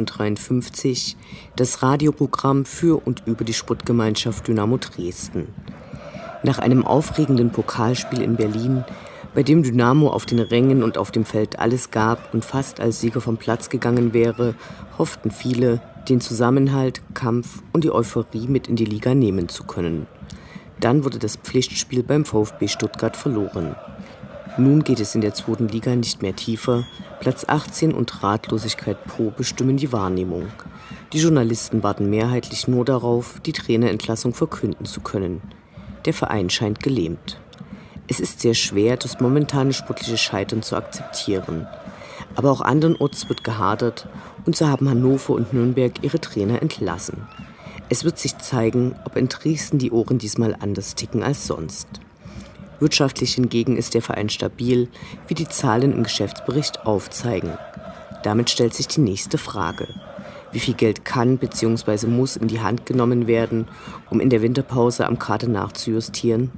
1953, das Radioprogramm für und über die Sportgemeinschaft Dynamo Dresden. Nach einem aufregenden Pokalspiel in Berlin, bei dem Dynamo auf den Rängen und auf dem Feld alles gab und fast als Sieger vom Platz gegangen wäre, hofften viele, den Zusammenhalt, Kampf und die Euphorie mit in die Liga nehmen zu können. Dann wurde das Pflichtspiel beim VfB Stuttgart verloren. Nun geht es in der zweiten Liga nicht mehr tiefer. Platz 18 und Ratlosigkeit Pro bestimmen die Wahrnehmung. Die Journalisten warten mehrheitlich nur darauf, die Trainerentlassung verkünden zu können. Der Verein scheint gelähmt. Es ist sehr schwer, das momentane sportliche Scheitern zu akzeptieren. Aber auch andernorts wird gehadert und so haben Hannover und Nürnberg ihre Trainer entlassen. Es wird sich zeigen, ob in Dresden die Ohren diesmal anders ticken als sonst. Wirtschaftlich hingegen ist der Verein stabil, wie die Zahlen im Geschäftsbericht aufzeigen. Damit stellt sich die nächste Frage. Wie viel Geld kann bzw. muss in die Hand genommen werden, um in der Winterpause am Kader nachzujustieren?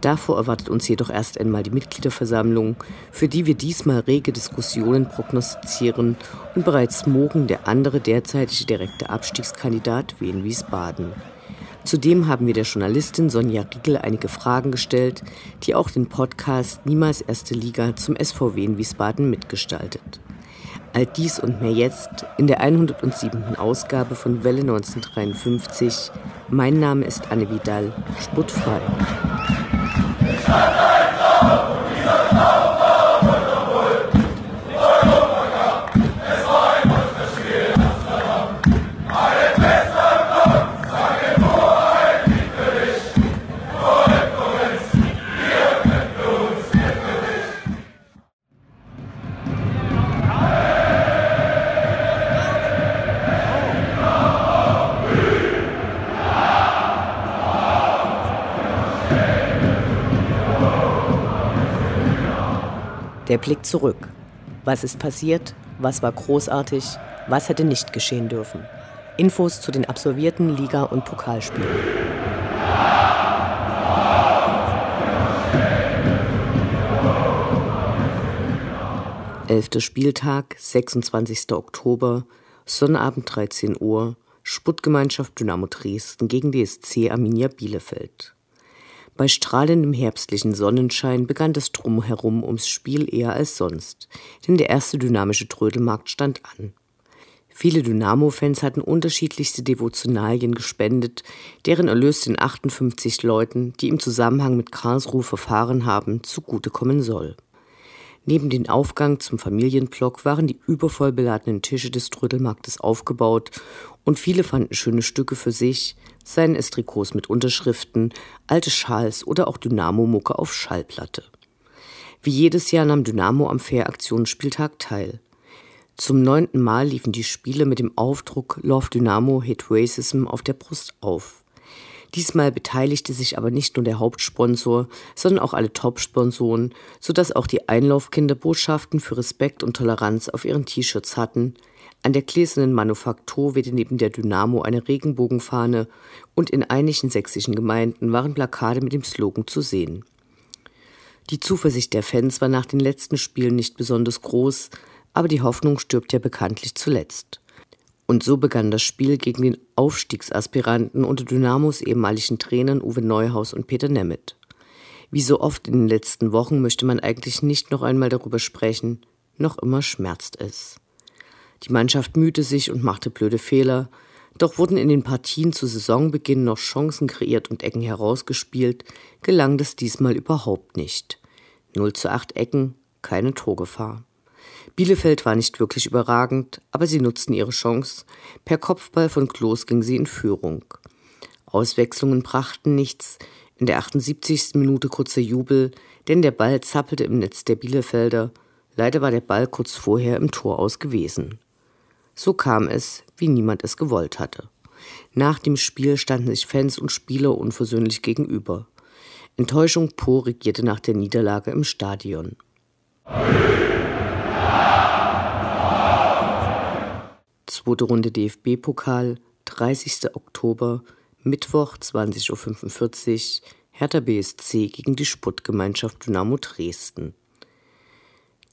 Davor erwartet uns jedoch erst einmal die Mitgliederversammlung, für die wir diesmal rege Diskussionen prognostizieren und bereits morgen der andere derzeitige direkte Abstiegskandidat Wien-Wiesbaden. Zudem haben wir der Journalistin Sonja Riegel einige Fragen gestellt, die auch den Podcast Niemals Erste Liga zum SVW in Wiesbaden mitgestaltet. All dies und mehr jetzt in der 107. Ausgabe von Welle 1953. Mein Name ist Anne Vidal, Sputtfrei. Der Blick zurück. Was ist passiert? Was war großartig? Was hätte nicht geschehen dürfen? Infos zu den absolvierten Liga- und Pokalspielen. Elfter Spieltag, 26. Oktober, Sonnabend 13 Uhr, Sputtgemeinschaft Dynamo Dresden gegen DSC Arminia Bielefeld. Bei strahlendem herbstlichen Sonnenschein begann das Drumherum ums Spiel eher als sonst, denn der erste dynamische Trödelmarkt stand an. Viele Dynamo-Fans hatten unterschiedlichste Devotionalien gespendet, deren Erlös den 58 Leuten, die im Zusammenhang mit Karlsruhe verfahren haben, zugutekommen soll. Neben dem Aufgang zum Familienblock waren die übervoll beladenen Tische des Trödelmarktes aufgebaut und viele fanden schöne Stücke für sich, seien es Trikots mit Unterschriften, alte Schals oder auch Dynamo-Mucke auf Schallplatte. Wie jedes Jahr nahm Dynamo am Fair-Aktionsspieltag teil. Zum neunten Mal liefen die Spiele mit dem Aufdruck Love Dynamo Hate Racism auf der Brust auf. Diesmal beteiligte sich aber nicht nur der Hauptsponsor, sondern auch alle Top-Sponsoren, sodass auch die Einlaufkinder Botschaften für Respekt und Toleranz auf ihren T-Shirts hatten. An der gläsernen Manufaktur wehte neben der Dynamo eine Regenbogenfahne und in einigen sächsischen Gemeinden waren Plakate mit dem Slogan zu sehen. Die Zuversicht der Fans war nach den letzten Spielen nicht besonders groß, aber die Hoffnung stirbt ja bekanntlich zuletzt. Und so begann das Spiel gegen den Aufstiegsaspiranten unter Dynamos ehemaligen Trainern Uwe Neuhaus und Peter Nemeth. Wie so oft in den letzten Wochen möchte man eigentlich nicht noch einmal darüber sprechen, noch immer schmerzt es. Die Mannschaft mühte sich und machte blöde Fehler, doch wurden in den Partien zu Saisonbeginn noch Chancen kreiert und Ecken herausgespielt, gelang das diesmal überhaupt nicht. 0 zu 8 Ecken, keine Torgefahr. Bielefeld war nicht wirklich überragend, aber sie nutzten ihre Chance. Per Kopfball von Klos ging sie in Führung. Auswechslungen brachten nichts, in der 78. Minute kurzer Jubel, denn der Ball zappelte im Netz der Bielefelder. Leider war der Ball kurz vorher im Tor aus gewesen. So kam es, wie niemand es gewollt hatte. Nach dem Spiel standen sich Fans und Spieler unversöhnlich gegenüber. Enttäuschung pur regierte nach der Niederlage im Stadion. Zweite Runde DFB-Pokal, 30. Oktober, Mittwoch 20.45 Uhr, Hertha BSC gegen die Sportgemeinschaft Dynamo Dresden.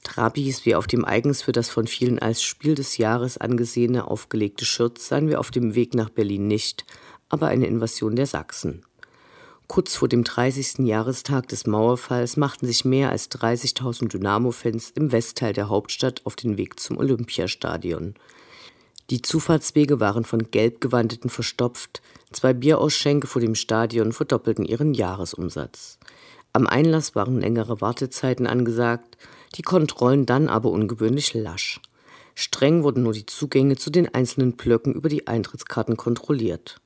Trabis wie auf dem eigens für das von vielen als Spiel des Jahres angesehene aufgelegte Shirt sahen wir auf dem Weg nach Berlin nicht, aber eine Invasion der Sachsen. Kurz vor dem 30. Jahrestag des Mauerfalls machten sich mehr als 30.000 Dynamo-Fans im Westteil der Hauptstadt auf den Weg zum Olympiastadion. Die Zufahrtswege waren von Gelbgewandeten verstopft, zwei Bierausschenke vor dem Stadion verdoppelten ihren Jahresumsatz. Am Einlass waren längere Wartezeiten angesagt, die Kontrollen dann aber ungewöhnlich lasch. Streng wurden nur die Zugänge zu den einzelnen Blöcken über die Eintrittskarten kontrolliert.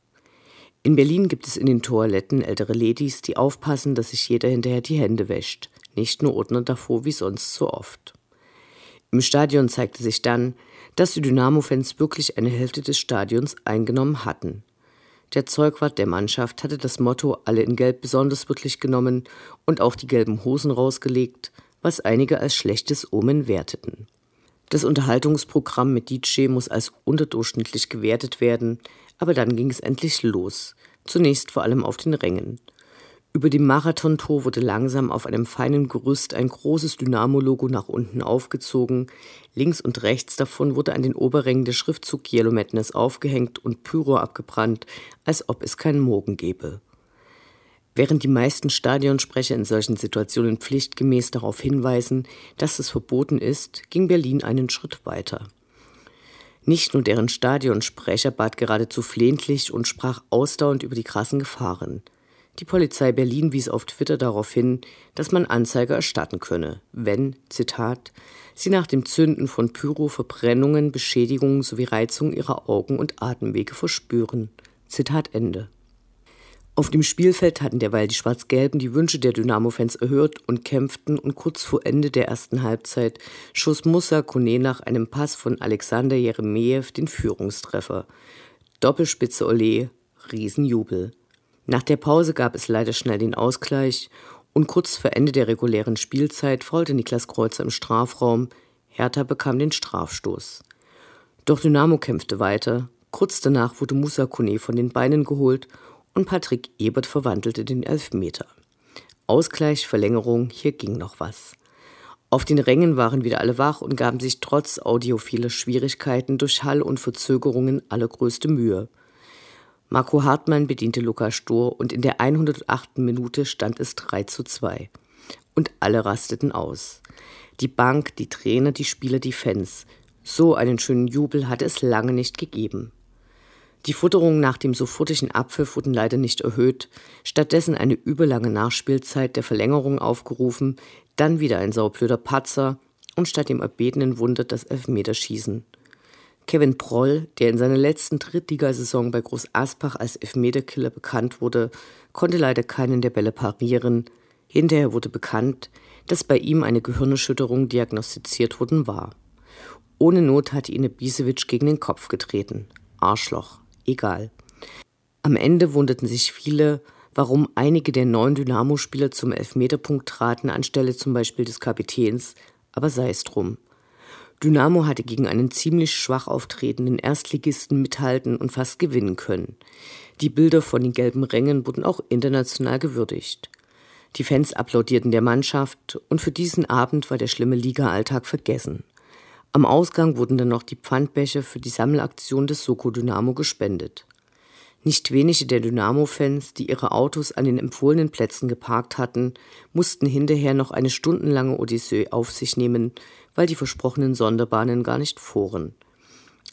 In Berlin gibt es in den Toiletten ältere Ladies, die aufpassen, dass sich jeder hinterher die Hände wäscht, nicht nur Ordner davor wie sonst so oft. Im Stadion zeigte sich dann, dass die Dynamo-Fans wirklich eine Hälfte des Stadions eingenommen hatten. Der Zeugwart der Mannschaft hatte das Motto Alle in Gelb besonders wirklich genommen und auch die gelben Hosen rausgelegt, was einige als schlechtes Omen werteten. Das Unterhaltungsprogramm mit DJ muss als unterdurchschnittlich gewertet werden, aber dann ging es endlich los, zunächst vor allem auf den Rängen. Über dem Marathontor wurde langsam auf einem feinen Gerüst ein großes Dynamo-Logo nach unten aufgezogen. Links und rechts davon wurde an den Oberrängen der Schriftzug Yellow Madness aufgehängt und Pyro abgebrannt, als ob es keinen Morgen gäbe. Während die meisten Stadionsprecher in solchen Situationen pflichtgemäß darauf hinweisen, dass es verboten ist, ging Berlin einen Schritt weiter. Nicht nur deren Stadionsprecher bat geradezu flehentlich und sprach ausdauernd über die krassen Gefahren. Die Polizei Berlin wies auf Twitter darauf hin, dass man Anzeige erstatten könne, wenn, Zitat, sie nach dem Zünden von Pyro Verbrennungen, Beschädigungen sowie Reizungen ihrer Augen und Atemwege verspüren. Zitat Ende. Auf dem Spielfeld hatten derweil die Schwarz-Gelben die Wünsche der Dynamo-Fans erhört und kämpften und kurz vor Ende der ersten Halbzeit schoss Musa Kone nach einem Pass von Alexander Jeremejew den Führungstreffer. Doppelspitze Ole, Riesenjubel. Nach der Pause gab es leider schnell den Ausgleich und kurz vor Ende der regulären Spielzeit faulte Niklas Kreuzer im Strafraum. Hertha bekam den Strafstoß. Doch Dynamo kämpfte weiter. Kurz danach wurde Musa Kone von den Beinen geholt und Patrick Ebert verwandelte den Elfmeter. Ausgleich, Verlängerung, hier ging noch was. Auf den Rängen waren wieder alle wach und gaben sich trotz audiophiler Schwierigkeiten durch Hall und Verzögerungen allergrößte Mühe. Marco Hartmann bediente Lukas Stor und in der 108. Minute stand es 3 zu 2. Und alle rasteten aus. Die Bank, die Trainer, die Spieler, die Fans. So einen schönen Jubel hatte es lange nicht gegeben. Die Futterungen nach dem sofortigen Abpfiff wurden leider nicht erhöht, stattdessen eine überlange Nachspielzeit der Verlängerung aufgerufen, dann wieder ein saublöder Patzer und statt dem erbetenen Wunder das Elfmeterschießen. Kevin Proll, der in seiner letzten Drittligasaison bei Groß Aspach als Elfmeterkiller bekannt wurde, konnte leider keinen der Bälle parieren. Hinterher wurde bekannt, dass bei ihm eine Gehirnerschütterung diagnostiziert worden war. Ohne Not hatte ihn Ibisevic gegen den Kopf getreten. Arschloch egal. Am Ende wunderten sich viele, warum einige der neuen Dynamo-Spieler zum Elfmeterpunkt traten, anstelle zum Beispiel des Kapitäns, aber sei es drum. Dynamo hatte gegen einen ziemlich schwach auftretenden Erstligisten mithalten und fast gewinnen können. Die Bilder von den gelben Rängen wurden auch international gewürdigt. Die Fans applaudierten der Mannschaft und für diesen Abend war der schlimme Liga-Alltag vergessen. Am Ausgang wurden dann noch die Pfandbecher für die Sammelaktion des Soko Dynamo gespendet. Nicht wenige der Dynamo-Fans, die ihre Autos an den empfohlenen Plätzen geparkt hatten, mussten hinterher noch eine stundenlange Odyssee auf sich nehmen, weil die versprochenen Sonderbahnen gar nicht fuhren.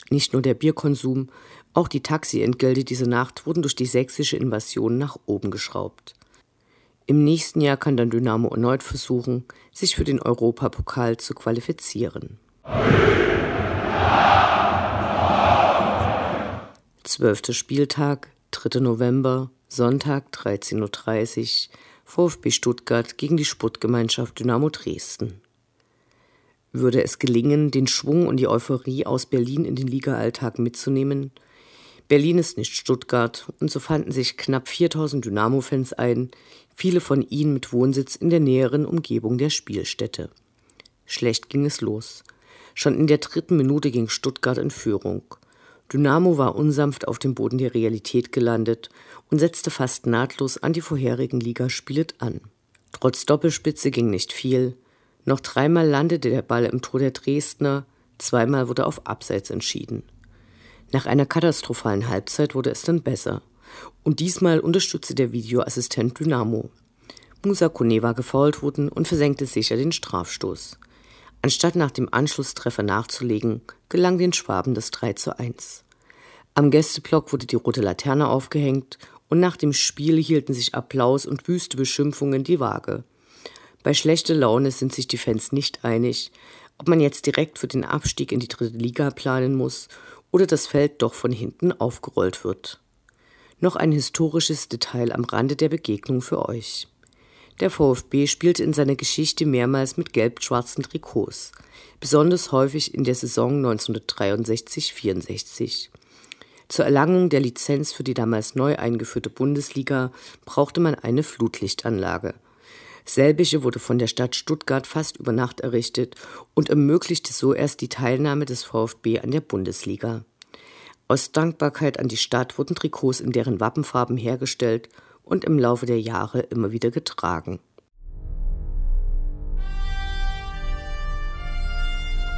Nicht nur der Bierkonsum, auch die Taxientgelte dieser Nacht wurden durch die sächsische Invasion nach oben geschraubt. Im nächsten Jahr kann dann Dynamo erneut versuchen, sich für den Europapokal zu qualifizieren. Zwölfter Spieltag, 3. November, Sonntag 13.30 Uhr, VfB Stuttgart gegen die Sportgemeinschaft Dynamo Dresden. Würde es gelingen, den Schwung und die Euphorie aus Berlin in den Ligaalltag mitzunehmen? Berlin ist nicht Stuttgart und so fanden sich knapp 4000 Dynamo-Fans ein, viele von ihnen mit Wohnsitz in der näheren Umgebung der Spielstätte. Schlecht ging es los. Schon in der dritten Minute ging Stuttgart in Führung. Dynamo war unsanft auf dem Boden der Realität gelandet und setzte fast nahtlos an die vorherigen Ligaspiele an. Trotz Doppelspitze ging nicht viel. Noch dreimal landete der Ball im Tor der Dresdner, zweimal wurde auf Abseits entschieden. Nach einer katastrophalen Halbzeit wurde es dann besser. Und diesmal unterstützte der Videoassistent Dynamo. Musa Kone war gefault worden und versenkte sicher den Strafstoß. Anstatt nach dem Anschlusstreffer nachzulegen, gelang den Schwaben das 3 zu 1. Am Gästeblock wurde die rote Laterne aufgehängt und nach dem Spiel hielten sich Applaus und wüste Beschimpfungen die Waage. Bei schlechter Laune sind sich die Fans nicht einig, ob man jetzt direkt für den Abstieg in die dritte Liga planen muss oder das Feld doch von hinten aufgerollt wird. Noch ein historisches Detail am Rande der Begegnung für euch. Der VfB spielte in seiner Geschichte mehrmals mit gelb-schwarzen Trikots, besonders häufig in der Saison 1963-64. Zur Erlangung der Lizenz für die damals neu eingeführte Bundesliga brauchte man eine Flutlichtanlage. Selbige wurde von der Stadt Stuttgart fast über Nacht errichtet und ermöglichte so erst die Teilnahme des VfB an der Bundesliga. Aus Dankbarkeit an die Stadt wurden Trikots in deren Wappenfarben hergestellt und im Laufe der Jahre immer wieder getragen.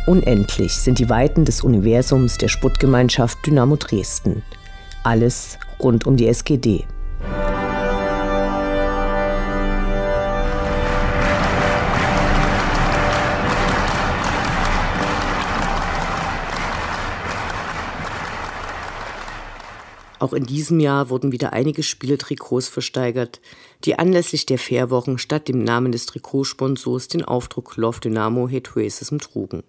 Unendlich sind die Weiten des Universums der Sputtgemeinschaft Dynamo Dresden. Alles rund um die SGD. Auch in diesem Jahr wurden wieder einige Spieletrikots versteigert, die anlässlich der Fairwochen statt dem Namen des Trikotsponsors den Aufdruck Love Dynamo Hate Racism trugen.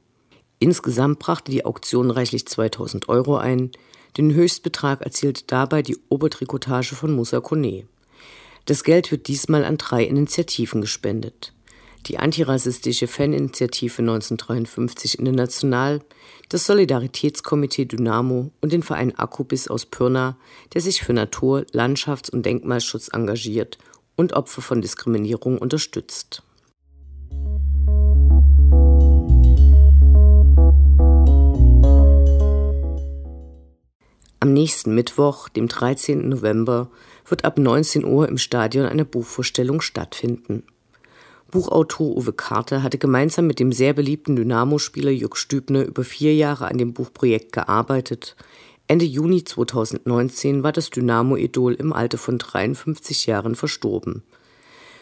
Insgesamt brachte die Auktion reichlich 2000 Euro ein. Den Höchstbetrag erzielte dabei die Obertrikotage von Musa Kone. Das Geld wird diesmal an drei Initiativen gespendet die antirassistische Faninitiative 1953 International, das Solidaritätskomitee Dynamo und den Verein Akkubis aus Pirna, der sich für Natur-, Landschafts- und Denkmalschutz engagiert und Opfer von Diskriminierung unterstützt. Am nächsten Mittwoch, dem 13. November, wird ab 19 Uhr im Stadion eine Buchvorstellung stattfinden. Buchautor Uwe Carter hatte gemeinsam mit dem sehr beliebten Dynamo-Spieler Jörg Stübner über vier Jahre an dem Buchprojekt gearbeitet. Ende Juni 2019 war das Dynamo-Idol im Alter von 53 Jahren verstorben.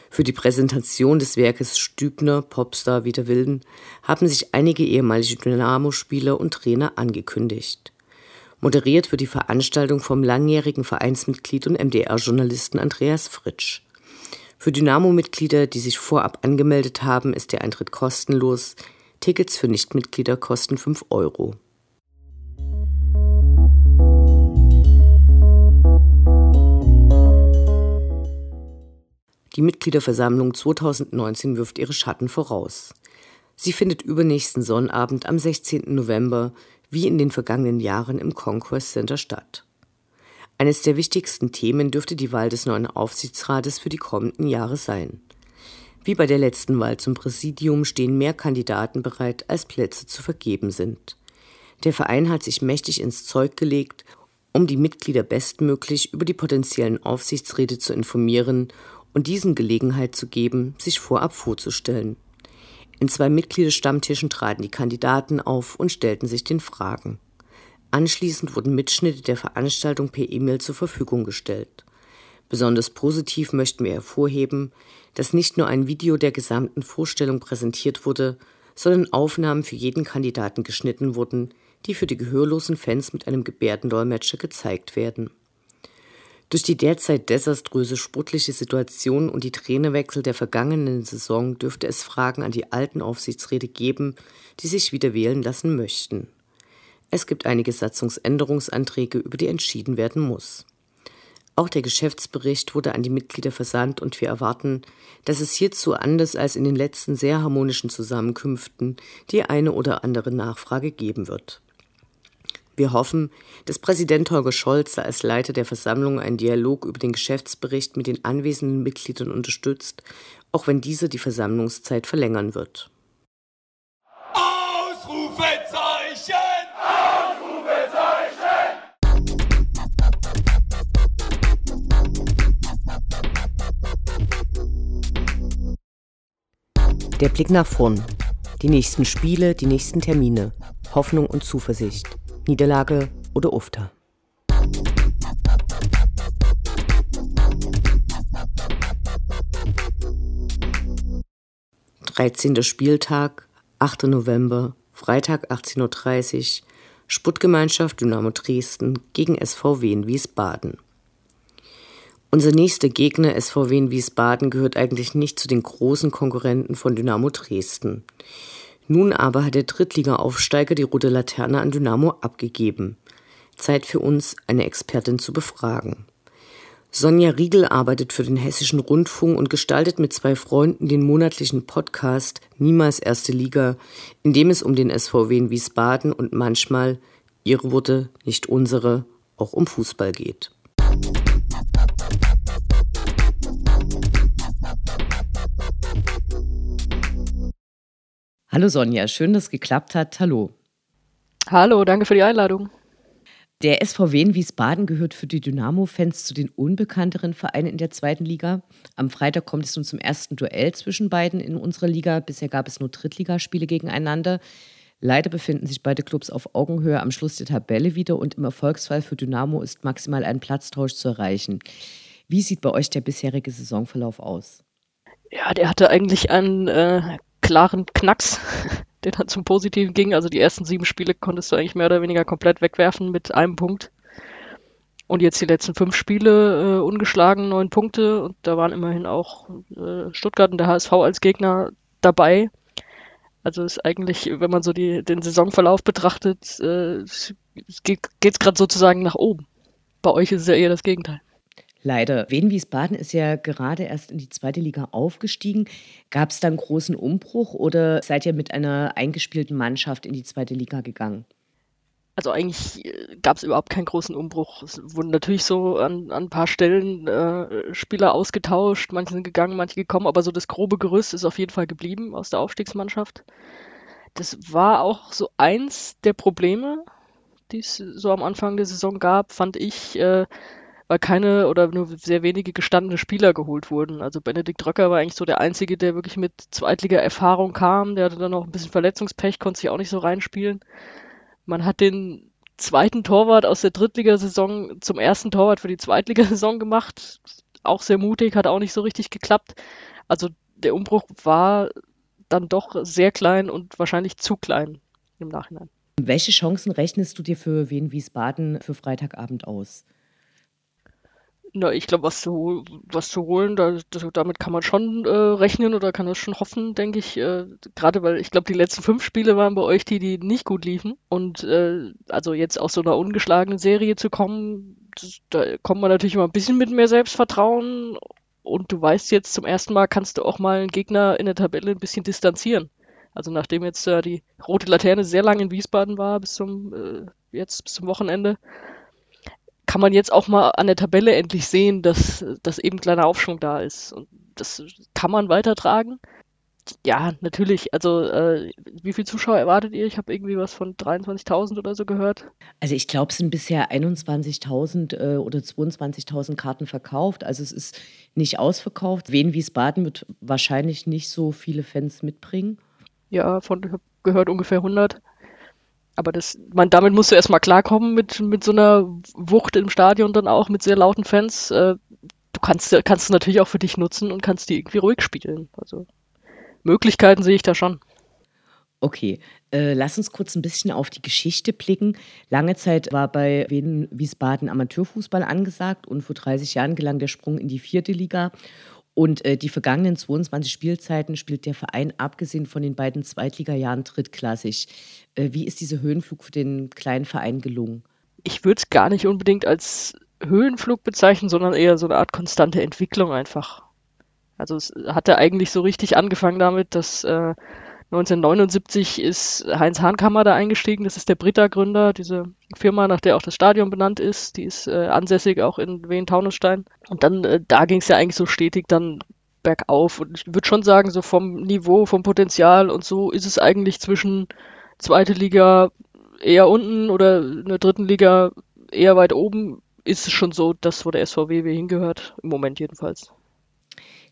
Für die Präsentation des Werkes Stübner, Popstar wie der Wilden, haben sich einige ehemalige Dynamo-Spieler und Trainer angekündigt. Moderiert wird die Veranstaltung vom langjährigen Vereinsmitglied und MDR-Journalisten Andreas Fritsch. Für Dynamo-Mitglieder, die sich vorab angemeldet haben, ist der Eintritt kostenlos. Tickets für Nichtmitglieder kosten 5 Euro. Die Mitgliederversammlung 2019 wirft ihre Schatten voraus. Sie findet übernächsten Sonnabend am 16. November wie in den vergangenen Jahren im Conquest Center statt. Eines der wichtigsten Themen dürfte die Wahl des neuen Aufsichtsrates für die kommenden Jahre sein. Wie bei der letzten Wahl zum Präsidium stehen mehr Kandidaten bereit, als Plätze zu vergeben sind. Der Verein hat sich mächtig ins Zeug gelegt, um die Mitglieder bestmöglich über die potenziellen Aufsichtsräte zu informieren und diesen Gelegenheit zu geben, sich vorab vorzustellen. In zwei Mitgliederstammtischen traten die Kandidaten auf und stellten sich den Fragen. Anschließend wurden Mitschnitte der Veranstaltung per E-Mail zur Verfügung gestellt. Besonders positiv möchten wir hervorheben, dass nicht nur ein Video der gesamten Vorstellung präsentiert wurde, sondern Aufnahmen für jeden Kandidaten geschnitten wurden, die für die gehörlosen Fans mit einem Gebärdendolmetscher gezeigt werden. Durch die derzeit desaströse sportliche Situation und die Trainerwechsel der vergangenen Saison dürfte es Fragen an die alten Aufsichtsräte geben, die sich wieder wählen lassen möchten. Es gibt einige Satzungsänderungsanträge, über die entschieden werden muss. Auch der Geschäftsbericht wurde an die Mitglieder versandt und wir erwarten, dass es hierzu anders als in den letzten sehr harmonischen Zusammenkünften die eine oder andere Nachfrage geben wird. Wir hoffen, dass Präsident Holger Scholz als Leiter der Versammlung einen Dialog über den Geschäftsbericht mit den anwesenden Mitgliedern unterstützt, auch wenn dieser die Versammlungszeit verlängern wird. Der Blick nach vorn. Die nächsten Spiele, die nächsten Termine. Hoffnung und Zuversicht. Niederlage oder Ufter. Dreizehnter Spieltag, 8. November, Freitag 18.30 Uhr, Sputtgemeinschaft Dynamo Dresden gegen SVW in Wiesbaden. Unser nächster Gegner SVW in Wiesbaden gehört eigentlich nicht zu den großen Konkurrenten von Dynamo Dresden. Nun aber hat der Drittliga-Aufsteiger die rote Laterne an Dynamo abgegeben. Zeit für uns, eine Expertin zu befragen. Sonja Riegel arbeitet für den Hessischen Rundfunk und gestaltet mit zwei Freunden den monatlichen Podcast Niemals Erste Liga, in dem es um den SVW in Wiesbaden und manchmal, ihre Worte, nicht unsere, auch um Fußball geht. Hallo Sonja, schön, dass es geklappt hat. Hallo. Hallo, danke für die Einladung. Der SVW in Wiesbaden gehört für die Dynamo-Fans zu den unbekannteren Vereinen in der zweiten Liga. Am Freitag kommt es nun zum ersten Duell zwischen beiden in unserer Liga. Bisher gab es nur Drittligaspiele gegeneinander. Leider befinden sich beide Clubs auf Augenhöhe am Schluss der Tabelle wieder und im Erfolgsfall für Dynamo ist maximal ein Platztausch zu erreichen. Wie sieht bei euch der bisherige Saisonverlauf aus? Ja, der hatte eigentlich einen äh, klaren Knacks, der dann zum Positiven ging. Also die ersten sieben Spiele konntest du eigentlich mehr oder weniger komplett wegwerfen mit einem Punkt. Und jetzt die letzten fünf Spiele äh, ungeschlagen, neun Punkte. Und da waren immerhin auch äh, Stuttgart und der HSV als Gegner dabei. Also ist eigentlich, wenn man so die, den Saisonverlauf betrachtet, äh, geht es gerade sozusagen nach oben. Bei euch ist es ja eher das Gegenteil. Leider. Wien Wiesbaden ist ja gerade erst in die zweite Liga aufgestiegen. Gab es da einen großen Umbruch oder seid ihr mit einer eingespielten Mannschaft in die zweite Liga gegangen? Also eigentlich äh, gab es überhaupt keinen großen Umbruch. Es wurden natürlich so an, an ein paar Stellen äh, Spieler ausgetauscht, manche sind gegangen, manche gekommen, aber so das grobe Gerüst ist auf jeden Fall geblieben aus der Aufstiegsmannschaft. Das war auch so eins der Probleme, die es so am Anfang der Saison gab, fand ich. Äh, weil keine oder nur sehr wenige gestandene Spieler geholt wurden. Also Benedikt Röcker war eigentlich so der Einzige, der wirklich mit Zweitliga-Erfahrung kam. Der hatte dann noch ein bisschen Verletzungspech, konnte sich auch nicht so reinspielen. Man hat den zweiten Torwart aus der Drittligasaison zum ersten Torwart für die Zweitligasaison gemacht. Auch sehr mutig, hat auch nicht so richtig geklappt. Also der Umbruch war dann doch sehr klein und wahrscheinlich zu klein im Nachhinein. Welche Chancen rechnest du dir für Wien Wiesbaden für Freitagabend aus? Na, ich glaube, was zu, was zu holen, da, das, damit kann man schon äh, rechnen oder kann das schon hoffen, denke ich. Äh, Gerade weil ich glaube, die letzten fünf Spiele waren bei euch die, die nicht gut liefen. Und äh, also jetzt aus so einer ungeschlagenen Serie zu kommen, das, da kommt man natürlich immer ein bisschen mit mehr Selbstvertrauen. Und du weißt jetzt zum ersten Mal, kannst du auch mal einen Gegner in der Tabelle ein bisschen distanzieren. Also nachdem jetzt äh, die rote Laterne sehr lange in Wiesbaden war, bis zum, äh, jetzt bis zum Wochenende, kann man jetzt auch mal an der Tabelle endlich sehen, dass, dass eben kleiner Aufschwung da ist. Und das kann man weitertragen. Ja, natürlich. Also, äh, wie viele Zuschauer erwartet ihr? Ich habe irgendwie was von 23.000 oder so gehört. Also, ich glaube, es sind bisher 21.000 äh, oder 22.000 Karten verkauft. Also, es ist nicht ausverkauft. Wien Wiesbaden wird wahrscheinlich nicht so viele Fans mitbringen. Ja, von gehört ungefähr 100 aber das, man, damit musst du erstmal klarkommen mit, mit so einer Wucht im Stadion dann auch, mit sehr lauten Fans. Äh, du kannst, kannst du natürlich auch für dich nutzen und kannst die irgendwie ruhig spielen. Also Möglichkeiten sehe ich da schon. Okay, äh, lass uns kurz ein bisschen auf die Geschichte blicken. Lange Zeit war bei Wien Wiesbaden Amateurfußball angesagt und vor 30 Jahren gelang der Sprung in die vierte Liga. Und äh, die vergangenen 22 Spielzeiten spielt der Verein, abgesehen von den beiden Zweitligajahren, drittklassig. Äh, wie ist dieser Höhenflug für den kleinen Verein gelungen? Ich würde es gar nicht unbedingt als Höhenflug bezeichnen, sondern eher so eine Art konstante Entwicklung einfach. Also es hatte eigentlich so richtig angefangen damit, dass äh, 1979 ist Heinz Hahnkammer da eingestiegen. Das ist der Britta-Gründer, diese Firma, nach der auch das Stadion benannt ist. Die ist äh, ansässig auch in Wien-Taunusstein. Und dann, äh, da ging es ja eigentlich so stetig dann bergauf. Und ich würde schon sagen, so vom Niveau, vom Potenzial und so ist es eigentlich zwischen zweite Liga eher unten oder in der dritten Liga eher weit oben, ist es schon so, das, wo der SVW hingehört. Im Moment jedenfalls.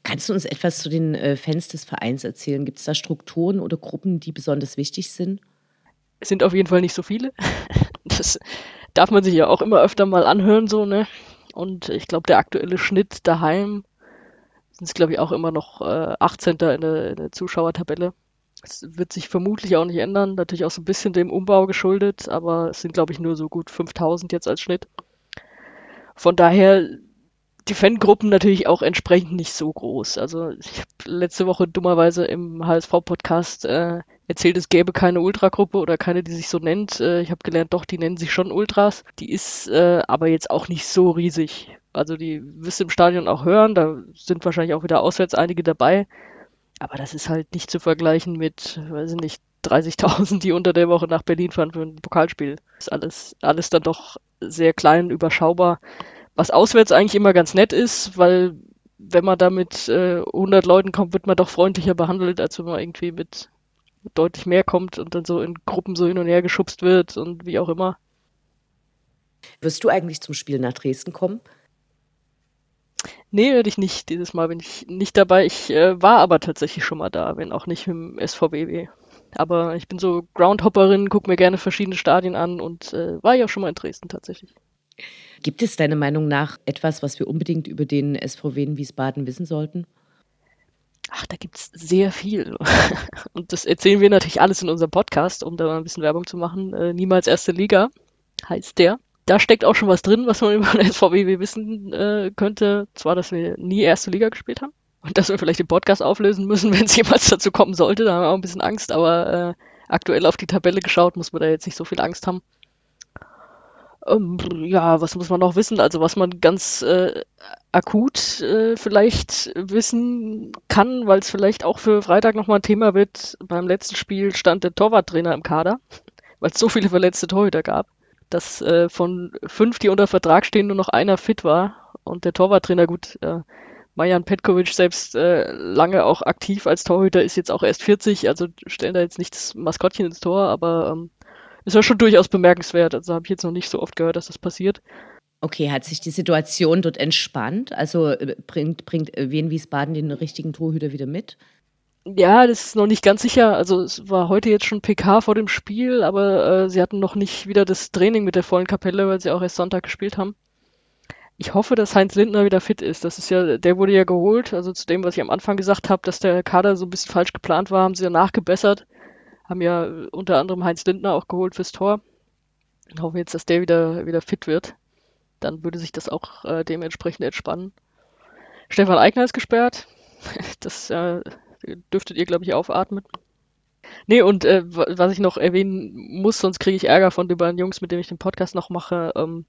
Kannst du uns etwas zu den äh, Fans des Vereins erzählen? Gibt es da Strukturen oder Gruppen, die besonders wichtig sind? Es sind auf jeden Fall nicht so viele. Das darf man sich ja auch immer öfter mal anhören, so, ne? Und ich glaube, der aktuelle Schnitt daheim sind es, glaube ich, auch immer noch äh, 18. In der, in der Zuschauertabelle. Das wird sich vermutlich auch nicht ändern. Natürlich auch so ein bisschen dem Umbau geschuldet, aber es sind, glaube ich, nur so gut 5000 jetzt als Schnitt. Von daher die Fangruppen natürlich auch entsprechend nicht so groß. Also ich habe letzte Woche dummerweise im HSV-Podcast äh, erzählt, es gäbe keine Ultragruppe oder keine, die sich so nennt. Äh, ich habe gelernt, doch, die nennen sich schon Ultras. Die ist äh, aber jetzt auch nicht so riesig. Also die wirst du im Stadion auch hören, da sind wahrscheinlich auch wieder auswärts einige dabei. Aber das ist halt nicht zu vergleichen mit, weiß ich nicht, 30.000, die unter der Woche nach Berlin fahren für ein Pokalspiel. Ist alles, alles dann doch sehr klein, überschaubar. Was auswärts eigentlich immer ganz nett ist, weil wenn man da mit äh, 100 Leuten kommt, wird man doch freundlicher behandelt, als wenn man irgendwie mit deutlich mehr kommt und dann so in Gruppen so hin und her geschubst wird und wie auch immer. Wirst du eigentlich zum Spiel nach Dresden kommen? Nee, werde ich nicht. Dieses Mal bin ich nicht dabei. Ich äh, war aber tatsächlich schon mal da, wenn auch nicht im SVBW. Aber ich bin so Groundhopperin, gucke mir gerne verschiedene Stadien an und äh, war ja auch schon mal in Dresden tatsächlich. Gibt es deiner Meinung nach etwas, was wir unbedingt über den SVW in Wiesbaden wissen sollten? Ach, da gibt es sehr viel. Und das erzählen wir natürlich alles in unserem Podcast, um da mal ein bisschen Werbung zu machen. Äh, Niemals erste Liga heißt der. Da steckt auch schon was drin, was man über den SVW wissen äh, könnte. Zwar, dass wir nie erste Liga gespielt haben und dass wir vielleicht den Podcast auflösen müssen, wenn es jemals dazu kommen sollte. Da haben wir auch ein bisschen Angst, aber äh, aktuell auf die Tabelle geschaut, muss man da jetzt nicht so viel Angst haben. Ähm, ja, was muss man noch wissen? Also was man ganz äh, akut äh, vielleicht wissen kann, weil es vielleicht auch für Freitag nochmal ein Thema wird. Beim letzten Spiel stand der Torwarttrainer im Kader, weil es so viele verletzte Torhüter gab, dass äh, von fünf, die unter Vertrag stehen, nur noch einer fit war. Und der Torwarttrainer, gut, äh, Majan Petkovic selbst äh, lange auch aktiv als Torhüter, ist jetzt auch erst 40, also stellen da jetzt nicht das Maskottchen ins Tor, aber ähm, ist ja schon durchaus bemerkenswert. Also habe ich jetzt noch nicht so oft gehört, dass das passiert. Okay, hat sich die Situation dort entspannt? Also äh, bringt, bringt äh, Wien Wiesbaden den richtigen Torhüter wieder mit? Ja, das ist noch nicht ganz sicher. Also es war heute jetzt schon PK vor dem Spiel, aber äh, sie hatten noch nicht wieder das Training mit der vollen Kapelle, weil sie auch erst Sonntag gespielt haben. Ich hoffe, dass Heinz Lindner wieder fit ist. Das ist ja, der wurde ja geholt. Also zu dem, was ich am Anfang gesagt habe, dass der Kader so ein bisschen falsch geplant war, haben sie ja nachgebessert. Haben ja unter anderem Heinz Lindner auch geholt fürs Tor. Ich hoffe jetzt, dass der wieder, wieder fit wird. Dann würde sich das auch äh, dementsprechend entspannen. Stefan Eigner ist gesperrt. Das äh, dürftet ihr, glaube ich, aufatmen. Nee, und äh, was ich noch erwähnen muss, sonst kriege ich Ärger von den beiden Jungs, mit denen ich den Podcast noch mache. Ähm,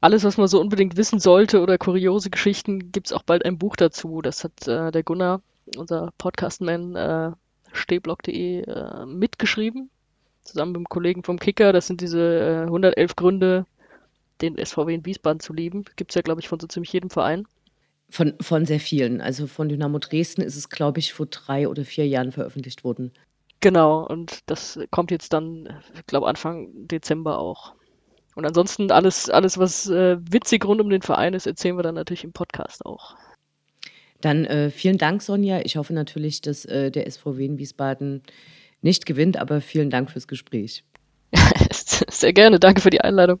alles, was man so unbedingt wissen sollte oder kuriose Geschichten, gibt es auch bald ein Buch dazu. Das hat äh, der Gunnar, unser Podcastman, äh, stehblock.de äh, mitgeschrieben, zusammen mit einem Kollegen vom Kicker. Das sind diese äh, 111 Gründe, den SVW in Wiesbaden zu lieben. Gibt es ja, glaube ich, von so ziemlich jedem Verein. Von, von sehr vielen. Also von Dynamo Dresden ist es, glaube ich, vor drei oder vier Jahren veröffentlicht worden. Genau, und das kommt jetzt dann, ich glaube, Anfang Dezember auch. Und ansonsten alles, alles was äh, witzig rund um den Verein ist, erzählen wir dann natürlich im Podcast auch. Dann äh, vielen Dank, Sonja. Ich hoffe natürlich, dass äh, der SVW in Wiesbaden nicht gewinnt, aber vielen Dank fürs Gespräch. Sehr gerne. Danke für die Einladung.